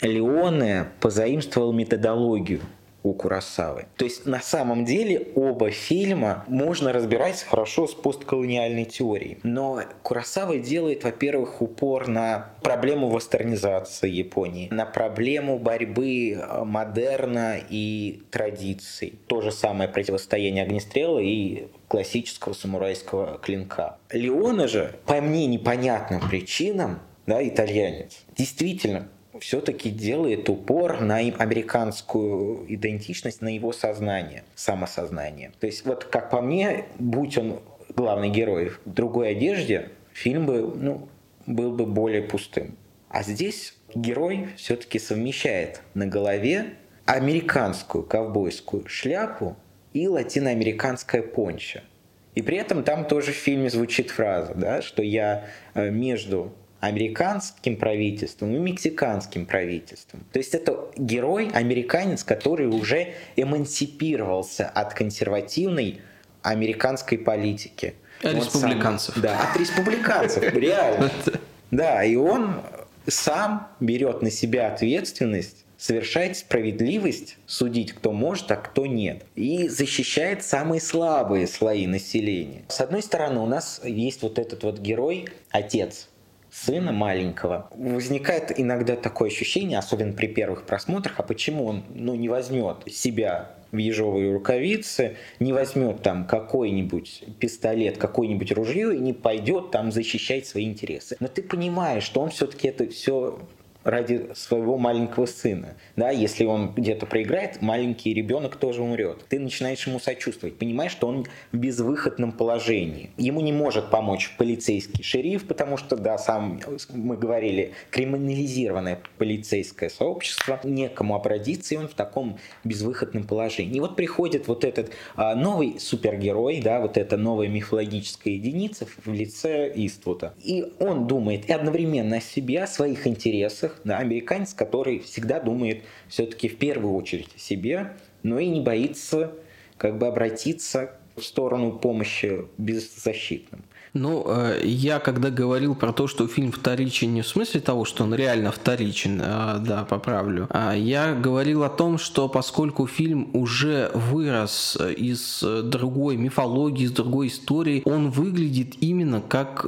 Леоне позаимствовал методологию у Курасавы. То есть на самом деле оба фильма можно разбирать хорошо с постколониальной теорией. Но Курасава делает, во-первых, упор на проблему вестернизации Японии, на проблему борьбы э, модерна и традиций. То же самое противостояние огнестрела и классического самурайского клинка. Леона же, по мне непонятным причинам, да, итальянец, действительно все-таки делает упор на американскую идентичность, на его сознание, самосознание. То есть вот как по мне, будь он главный герой в другой одежде, фильм бы ну, был бы более пустым. А здесь герой все-таки совмещает на голове американскую ковбойскую шляпу и латиноамериканское пончо. И при этом там тоже в фильме звучит фраза, да, что я э, между американским правительством и мексиканским правительством. То есть это герой, американец, который уже эмансипировался от консервативной американской политики. От республиканцев. Сам, да, от республиканцев, реально. Да, и он сам берет на себя ответственность совершать справедливость, судить, кто может, а кто нет. И защищает самые слабые слои населения. С одной стороны, у нас есть вот этот вот герой, отец, сына маленького, возникает иногда такое ощущение, особенно при первых просмотрах, а почему он ну, не возьмет себя в ежовые рукавицы, не возьмет там какой-нибудь пистолет, какое-нибудь ружье и не пойдет там защищать свои интересы. Но ты понимаешь, что он все-таки это все ради своего маленького сына. Да, если он где-то проиграет, маленький ребенок тоже умрет. Ты начинаешь ему сочувствовать, понимаешь, что он в безвыходном положении. Ему не может помочь полицейский шериф, потому что, да, сам мы говорили, криминализированное полицейское сообщество, некому обратиться, и он в таком безвыходном положении. И вот приходит вот этот а, новый супергерой, да, вот эта новая мифологическая единица в лице Иствуда. И он думает и одновременно о себе, о своих интересах, во да, американец, который всегда думает все-таки в первую очередь о себе, но и не боится как бы обратиться в сторону помощи беззащитным. Ну, э, я когда говорил про то, что фильм вторичен не в смысле того, что он реально вторичен, а, да, поправлю, а я говорил о том, что поскольку фильм уже вырос из другой мифологии, из другой истории, он выглядит именно как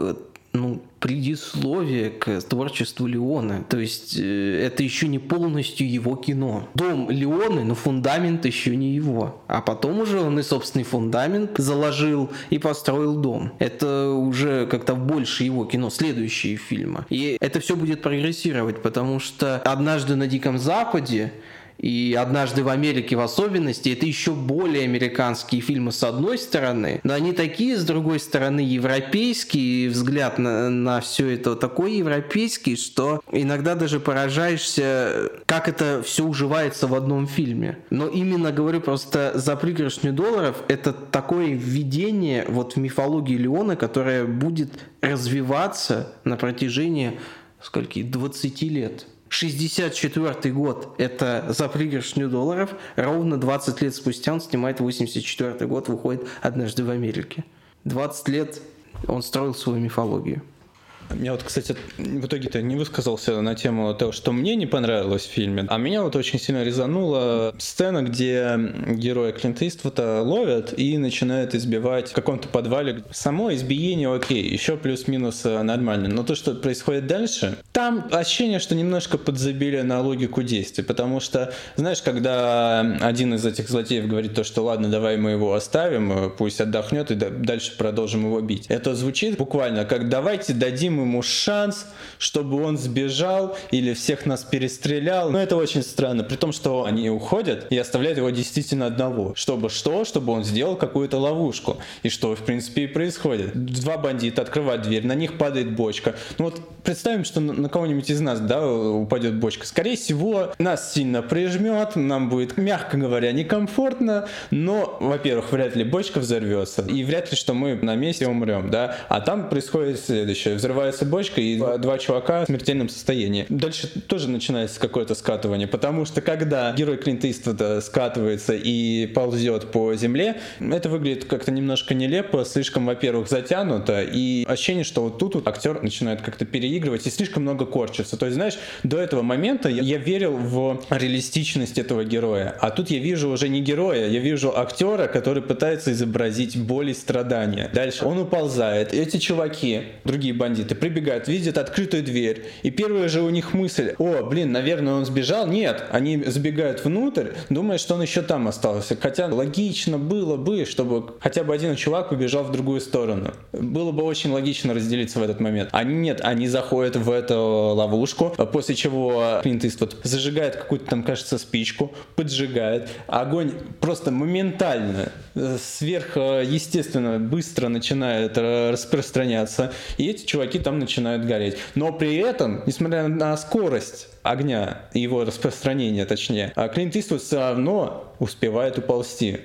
ну, предисловие к творчеству Леона. То есть э, это еще не полностью его кино. Дом Леоны, но фундамент еще не его. А потом уже он и собственный фундамент заложил и построил дом. Это уже как-то больше его кино, следующие фильмы. И это все будет прогрессировать, потому что «Однажды на Диком Западе» и «Однажды в Америке» в особенности, это еще более американские фильмы с одной стороны, но они такие, с другой стороны, европейские, взгляд на, на все это такой европейский, что иногда даже поражаешься, как это все уживается в одном фильме. Но именно, говорю, просто за пригоршню долларов это такое введение вот в мифологию Леона, которое будет развиваться на протяжении скольки, 20 лет. 64 год – это за пригоршню долларов. Ровно 20 лет спустя он снимает 84 год, выходит «Однажды в Америке». 20 лет он строил свою мифологию. Я вот, кстати, в итоге-то не высказался на тему того, что мне не понравилось в фильме, а меня вот очень сильно резанула сцена, где героя Клинта Иствуда ловят и начинают избивать в каком-то подвале. Само избиение окей, еще плюс-минус э, нормально, но то, что происходит дальше, там ощущение, что немножко подзабили на логику действий, потому что, знаешь, когда один из этих злодеев говорит то, что ладно, давай мы его оставим, э, пусть отдохнет и дальше продолжим его бить. Это звучит буквально как давайте дадим ему шанс, чтобы он сбежал или всех нас перестрелял. Но это очень странно, при том, что они уходят и оставляют его действительно одного. Чтобы что? Чтобы он сделал какую-то ловушку. И что, в принципе, и происходит. Два бандита открывают дверь, на них падает бочка. Ну вот представим, что на кого-нибудь из нас, да, упадет бочка. Скорее всего, нас сильно прижмет, нам будет, мягко говоря, некомфортно, но, во-первых, вряд ли бочка взорвется, и вряд ли, что мы на месте умрем, да. А там происходит следующее. Взрывается взрывается бочка, и два, два чувака в смертельном состоянии. Дальше тоже начинается какое-то скатывание, потому что когда герой Клинта Иствуда скатывается и ползет по земле, это выглядит как-то немножко нелепо, слишком, во-первых, затянуто, и ощущение, что вот тут вот актер начинает как-то переигрывать и слишком много корчится. То есть, знаешь, до этого момента я, я верил в реалистичность этого героя, а тут я вижу уже не героя, я вижу актера, который пытается изобразить боль и страдания. Дальше он уползает. Эти чуваки, другие бандиты, прибегают, видят открытую дверь, и первая же у них мысль, о, блин, наверное, он сбежал. Нет, они забегают внутрь, думая, что он еще там остался. Хотя логично было бы, чтобы хотя бы один чувак убежал в другую сторону. Было бы очень логично разделиться в этот момент. Они нет, они заходят в эту ловушку, после чего Клинт Иствуд зажигает какую-то там, кажется, спичку, поджигает. Огонь просто моментально, сверхъестественно, быстро начинает распространяться. И эти чуваки там начинают гореть. Но при этом, несмотря на скорость огня, его распространения точнее, а Клинт Иствуд все равно успевает уползти.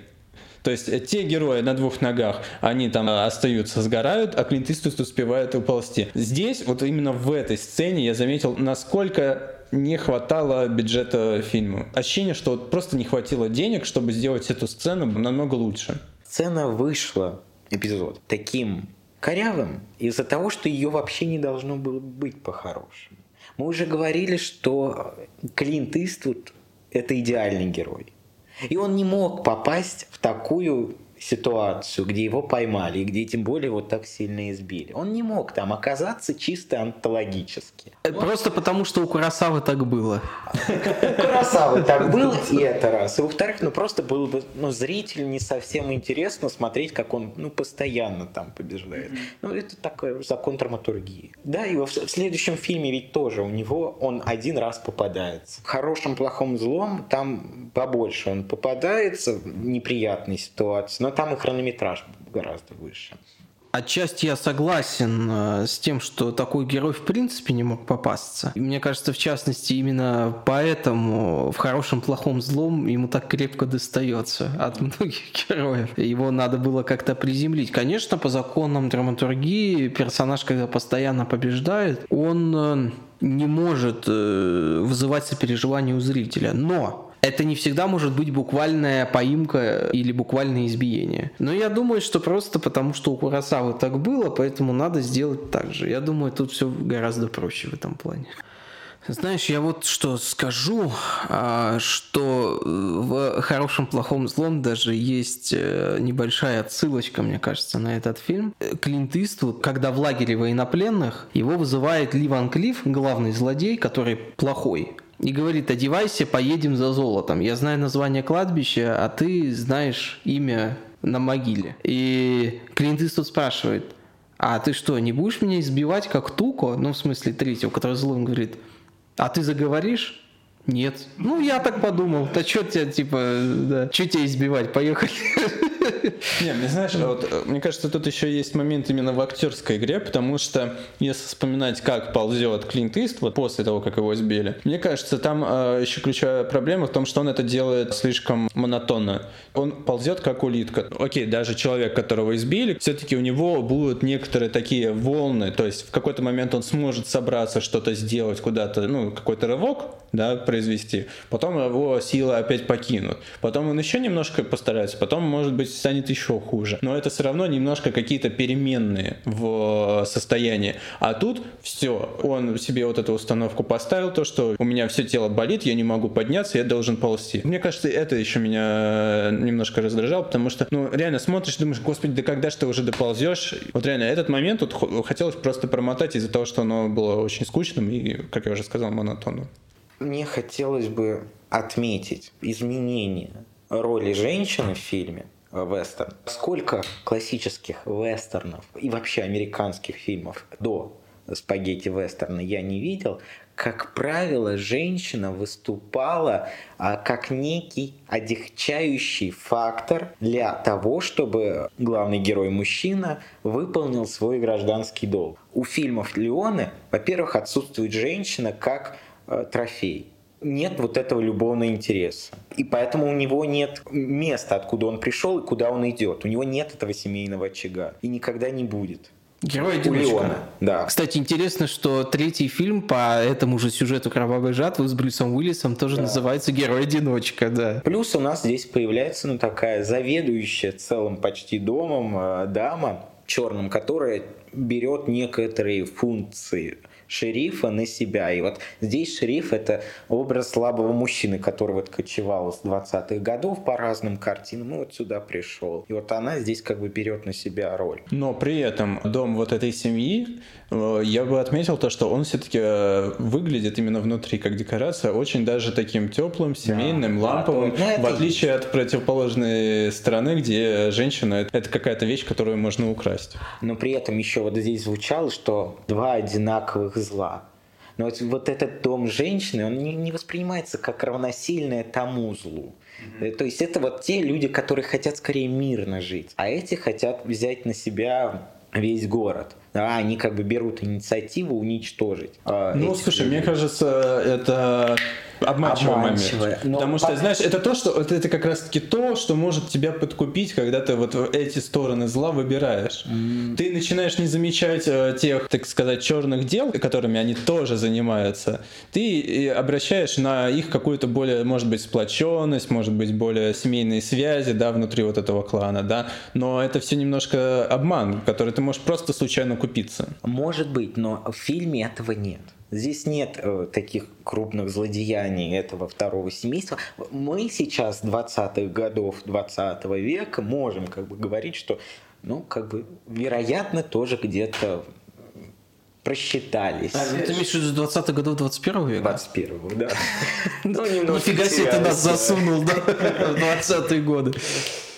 То есть э, те герои на двух ногах, они там остаются, сгорают, а Клинт Иствуд успевает уползти. Здесь, вот именно в этой сцене я заметил, насколько не хватало бюджета фильма. Ощущение, что вот просто не хватило денег, чтобы сделать эту сцену намного лучше. Сцена вышла, эпизод, таким корявым из-за того, что ее вообще не должно было быть по-хорошему. Мы уже говорили, что Клинт Иствуд – это идеальный герой. И он не мог попасть в такую ситуацию, где его поймали, и где тем более вот так сильно избили. Он не мог там оказаться чисто антологически. Просто потому, что у Курасавы так было. У Курасавы так было, и это раз. И во-вторых, ну просто было бы ну, зрителю не совсем интересно смотреть, как он ну, постоянно там побеждает. Ну, это такой закон драматургии. Да, и в следующем фильме ведь тоже у него он один раз попадается. В хорошем, плохом, злом там побольше он попадается в неприятной ситуации, но там и хронометраж гораздо выше. Отчасти я согласен э, с тем, что такой герой в принципе не мог попасться. И мне кажется, в частности, именно поэтому в хорошем, плохом, злом ему так крепко достается от многих героев. Его надо было как-то приземлить. Конечно, по законам драматургии персонаж, когда постоянно побеждает, он э, не может э, вызывать сопереживание у зрителя. Но это не всегда может быть буквальная поимка или буквальное избиение. Но я думаю, что просто потому, что у Курасавы так было, поэтому надо сделать так же. Я думаю, тут все гораздо проще в этом плане. Знаешь, я вот что скажу, а, что в «Хорошем, плохом, злом» даже есть э, небольшая отсылочка, мне кажется, на этот фильм. Клинт Иствуд, когда в лагере военнопленных, его вызывает Ли Ван Клифф, главный злодей, который плохой, и говорит, одевайся, поедем за золотом. Я знаю название кладбища, а ты знаешь имя на могиле. И Клинт Иствуд спрашивает, а ты что, не будешь меня избивать как Туко? Ну, в смысле, третьего, который злым говорит, а ты заговоришь? Нет. Ну, я так подумал. Да что тебя, типа, да, что тебя избивать? Поехали. Не, мне знаешь, вот, э, мне кажется, тут еще есть момент именно в актерской игре, потому что если вспоминать, как ползет Клинт Иствуд после того, как его избили, мне кажется, там э, еще ключевая проблема в том, что он это делает слишком монотонно. Он ползет как улитка. Окей, даже человек, которого избили, все-таки у него будут некоторые такие волны, то есть в какой-то момент он сможет собраться, что-то сделать куда-то, ну, какой-то рывок, да, произвести. Потом его силы опять покинут. Потом он еще немножко постарается, потом, может быть, станет еще хуже. Но это все равно немножко какие-то переменные в состоянии. А тут все, он себе вот эту установку поставил, то, что у меня все тело болит, я не могу подняться, я должен ползти. Мне кажется, это еще меня немножко раздражало, потому что, ну, реально смотришь, думаешь, господи, да когда же ты уже доползешь? Вот реально, этот момент вот хотелось просто промотать из-за того, что оно было очень скучным и, как я уже сказал, монотонным. Мне хотелось бы отметить изменение роли женщины в фильме вестерн. Сколько классических вестернов и вообще американских фильмов до спагетти вестерна я не видел, как правило, женщина выступала а, как некий одягчающий фактор для того, чтобы главный герой мужчина выполнил свой гражданский долг. У фильмов Леоны, во-первых, отсутствует женщина как Э, трофей. Нет вот этого любовного интереса. И поэтому у него нет места, откуда он пришел и куда он идет. У него нет этого семейного очага. И никогда не будет. Герой одиночка. Да. Кстати, интересно, что третий фильм по этому же сюжету «Кровавой жатвы» с Брюсом Уиллисом тоже да. называется «Герой-одиночка», да. Плюс у нас здесь появляется ну, такая заведующая целым почти домом э, дама, черным, которая берет некоторые функции шерифа на себя. И вот здесь шериф — это образ слабого мужчины, который вот кочевал с 20-х годов по разным картинам, и вот сюда пришел. И вот она здесь как бы берет на себя роль. Но при этом дом вот этой семьи, я бы отметил то, что он все-таки э, выглядит именно внутри как декорация очень даже таким теплым, семейным, да, ламповым, да, в отличие от противоположной стороны, где женщина — это какая-то вещь, которую можно украсть. Но при этом еще вот здесь звучало, что два одинаковых зла. Но вот, вот этот дом женщины, он не, не воспринимается как равносильное тому злу. Mm-hmm. То есть это вот те люди, которые хотят скорее мирно жить, а эти хотят взять на себя весь город. Да, они как бы берут инициативу уничтожить. А, ну, слушай, людей. мне кажется, это обманчивый момент. Но Потому что, знаешь, это то, что это, это как раз-таки то, что может тебя подкупить, когда ты вот эти стороны зла выбираешь. Mm. Ты начинаешь не замечать э, тех, так сказать, черных дел, которыми они тоже занимаются. Ты обращаешь на их какую-то более, может быть, сплоченность, может быть, более семейные связи, да, внутри вот этого клана, да. Но это все немножко обман, который ты можешь просто случайно купиться. Может быть, но в фильме этого нет. Здесь нет э, таких крупных злодеяний этого второго семейства. Мы сейчас 20-х годов 20 века можем как бы говорить, что ну, как бы, вероятно, тоже где-то просчитались. А, ты имеешь в виду 20-х годов 21 века? 21 да. Ну, Нифига себе ты нас засунул, да, в 20-е годы.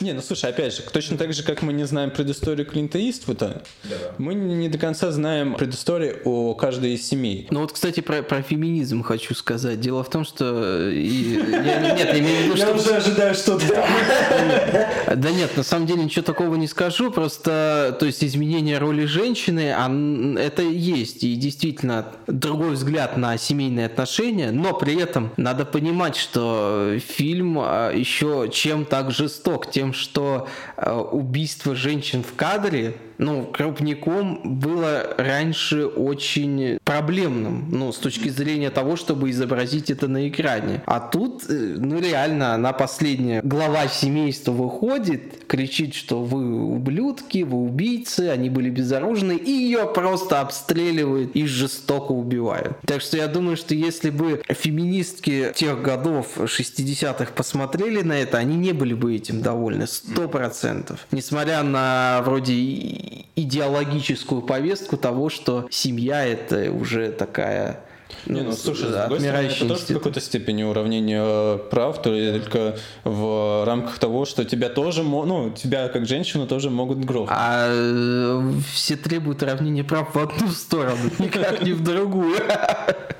Не, ну слушай, опять же, точно так же, как мы не знаем предысторию Клинта Иствуда, да. мы не до конца знаем предысторию о каждой из семей. Ну вот, кстати, про, про феминизм хочу сказать. Дело в том, что... И, я, нет, я имею в виду, что... Я уже ожидаю что-то. Да нет, на самом деле ничего такого не скажу, просто, то есть, изменение роли женщины, это есть, и действительно другой взгляд на семейные отношения, но при этом надо понимать, что фильм а, еще чем так жесток, тем, что э, убийство женщин в кадре ну, крупником было раньше очень проблемным, ну, с точки зрения того, чтобы изобразить это на экране. А тут, э, ну, реально, она последняя глава семейства выходит, кричит, что вы ублюдки, вы убийцы, они были безоружны, и ее просто обстреливают и жестоко убивают. Так что я думаю, что если бы феминистки тех годов 60-х посмотрели на это, они не были бы этим довольны, сто процентов. Несмотря на вроде идеологическую повестку того, что семья это уже такая Не, ну, слушай, с другой стороны, это тоже в какой-то степени уравнение э, прав, только в рамках того, что тебя тоже, ну, тебя как женщину тоже могут грохнуть. А э, все требуют уравнения прав в одну сторону, никак не в другую.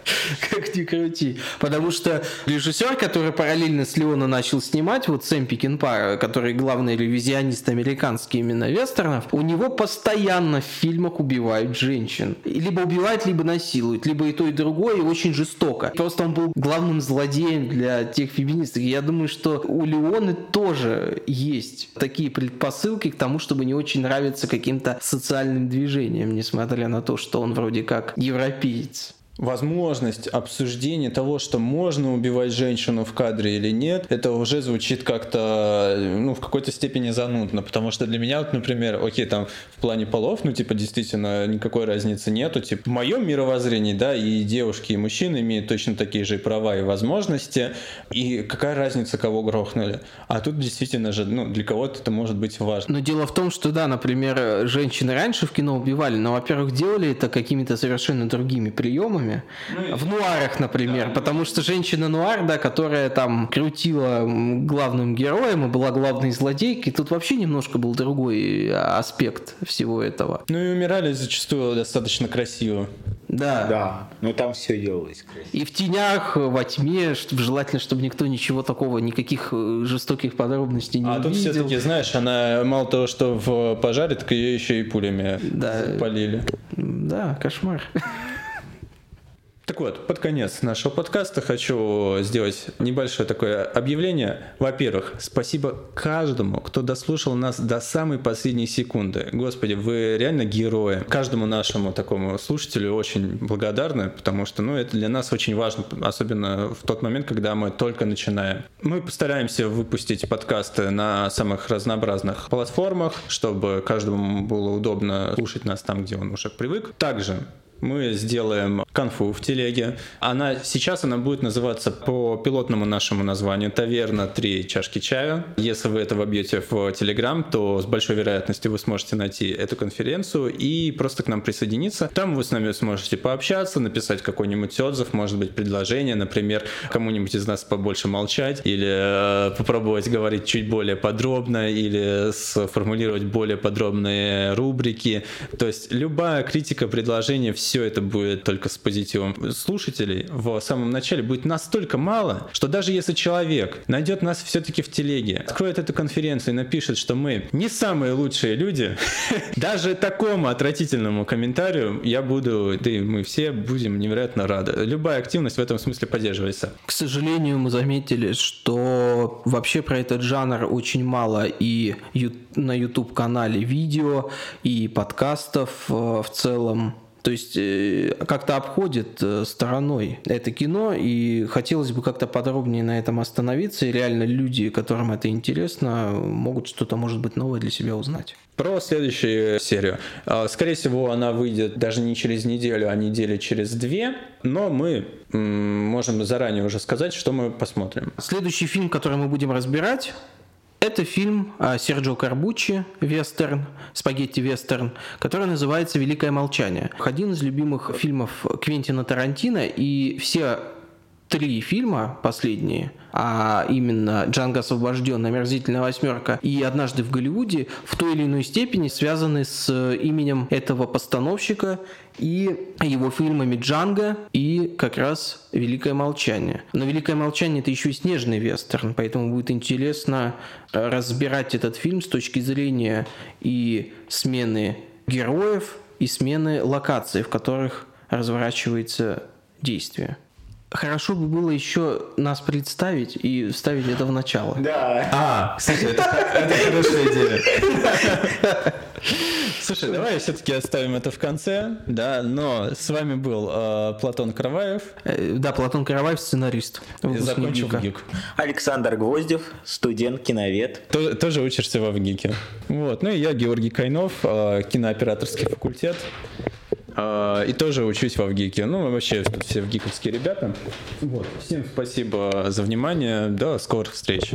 Как ни крути. Потому что режиссер, который параллельно с Леона начал снимать, вот Сэм Пекинпара, который главный ревизионист американский именно вестернов, у него постоянно в фильмах убивают женщин. Либо убивают, либо насилуют, либо и то, и другое, и очень жестоко. Просто он был главным злодеем для тех феминисток. Я думаю, что у Леоны тоже есть такие предпосылки к тому, чтобы не очень нравиться каким-то социальным движениям, несмотря на то, что он вроде как европеец возможность обсуждения того, что можно убивать женщину в кадре или нет, это уже звучит как-то, ну, в какой-то степени занудно, потому что для меня, вот, например, окей, там, в плане полов, ну, типа, действительно, никакой разницы нету, типа, в моем мировоззрении, да, и девушки, и мужчины имеют точно такие же права и возможности, и какая разница, кого грохнули, а тут действительно же, ну, для кого-то это может быть важно. Но дело в том, что, да, например, женщины раньше в кино убивали, но, во-первых, делали это какими-то совершенно другими приемами, фильмами. Ну, в нуарах, например. Да, потому что женщина-нуар, да, которая там крутила главным героем и была главной злодейкой, тут вообще немножко был другой аспект всего этого. Ну и умирали зачастую достаточно красиво. Да. Да, ну там все делалось красиво. И в тенях, во тьме, чтобы, желательно, чтобы никто ничего такого, никаких э, жестоких подробностей не а увидел. А тут все-таки, знаешь, она мало того, что в пожаре, так ее еще и пулями да. полили. Да, кошмар. Так вот, под конец нашего подкаста хочу сделать небольшое такое объявление. Во-первых, спасибо каждому, кто дослушал нас до самой последней секунды. Господи, вы реально герои. Каждому нашему такому слушателю очень благодарны, потому что ну, это для нас очень важно, особенно в тот момент, когда мы только начинаем. Мы постараемся выпустить подкасты на самых разнообразных платформах, чтобы каждому было удобно слушать нас там, где он уже привык. Также мы сделаем конфу в телеге. Она сейчас она будет называться по пилотному нашему названию «Таверна 3 чашки чая». Если вы это вобьете в Телеграм, то с большой вероятностью вы сможете найти эту конференцию и просто к нам присоединиться. Там вы с нами сможете пообщаться, написать какой-нибудь отзыв, может быть, предложение, например, кому-нибудь из нас побольше молчать или э, попробовать говорить чуть более подробно или сформулировать более подробные рубрики. То есть любая критика, предложение, все все это будет только с позитивом слушателей в самом начале будет настолько мало, что даже если человек найдет нас все-таки в телеге, откроет эту конференцию и напишет, что мы не самые лучшие люди, даже такому отвратительному комментарию я буду, да и мы все будем невероятно рады. Любая активность в этом смысле поддерживается. К сожалению, мы заметили, что вообще про этот жанр очень мало и на YouTube-канале видео, и подкастов э, в целом. То есть э, как-то обходит э, стороной это кино, и хотелось бы как-то подробнее на этом остановиться, и реально люди, которым это интересно, могут что-то, может быть, новое для себя узнать. Про следующую серию. А, скорее всего, она выйдет даже не через неделю, а недели через две, но мы можем заранее уже сказать, что мы посмотрим. Следующий фильм, который мы будем разбирать, это фильм а, Серджио Карбуччи, вестерн, спагетти-вестерн, который называется «Великое молчание». Один из любимых фильмов Квентина Тарантино, и все три фильма последние, а именно «Джанго освобожден», «Омерзительная восьмерка» и «Однажды в Голливуде» в той или иной степени связаны с именем этого постановщика и его фильмами «Джанго» и как раз «Великое молчание». Но «Великое молчание» — это еще и снежный вестерн, поэтому будет интересно разбирать этот фильм с точки зрения и смены героев, и смены локаций, в которых разворачивается действие хорошо бы было еще нас представить и вставить это в начало. Да. А, кстати, это, это хорошая идея. Слушай, давай все-таки оставим это в конце, да, но с вами был э, Платон Караваев. Э, да, Платон Караваев, сценарист. Закончил ГИК. Александр Гвоздев, студент, киновед. Тоже, тоже учишься в ГИКе. Вот, ну и я, Георгий Кайнов, э, кинооператорский факультет. А, и тоже учусь в Авгике. Ну, вообще, все вгиковские ребята. Вот. Всем спасибо за внимание. До скорых встреч.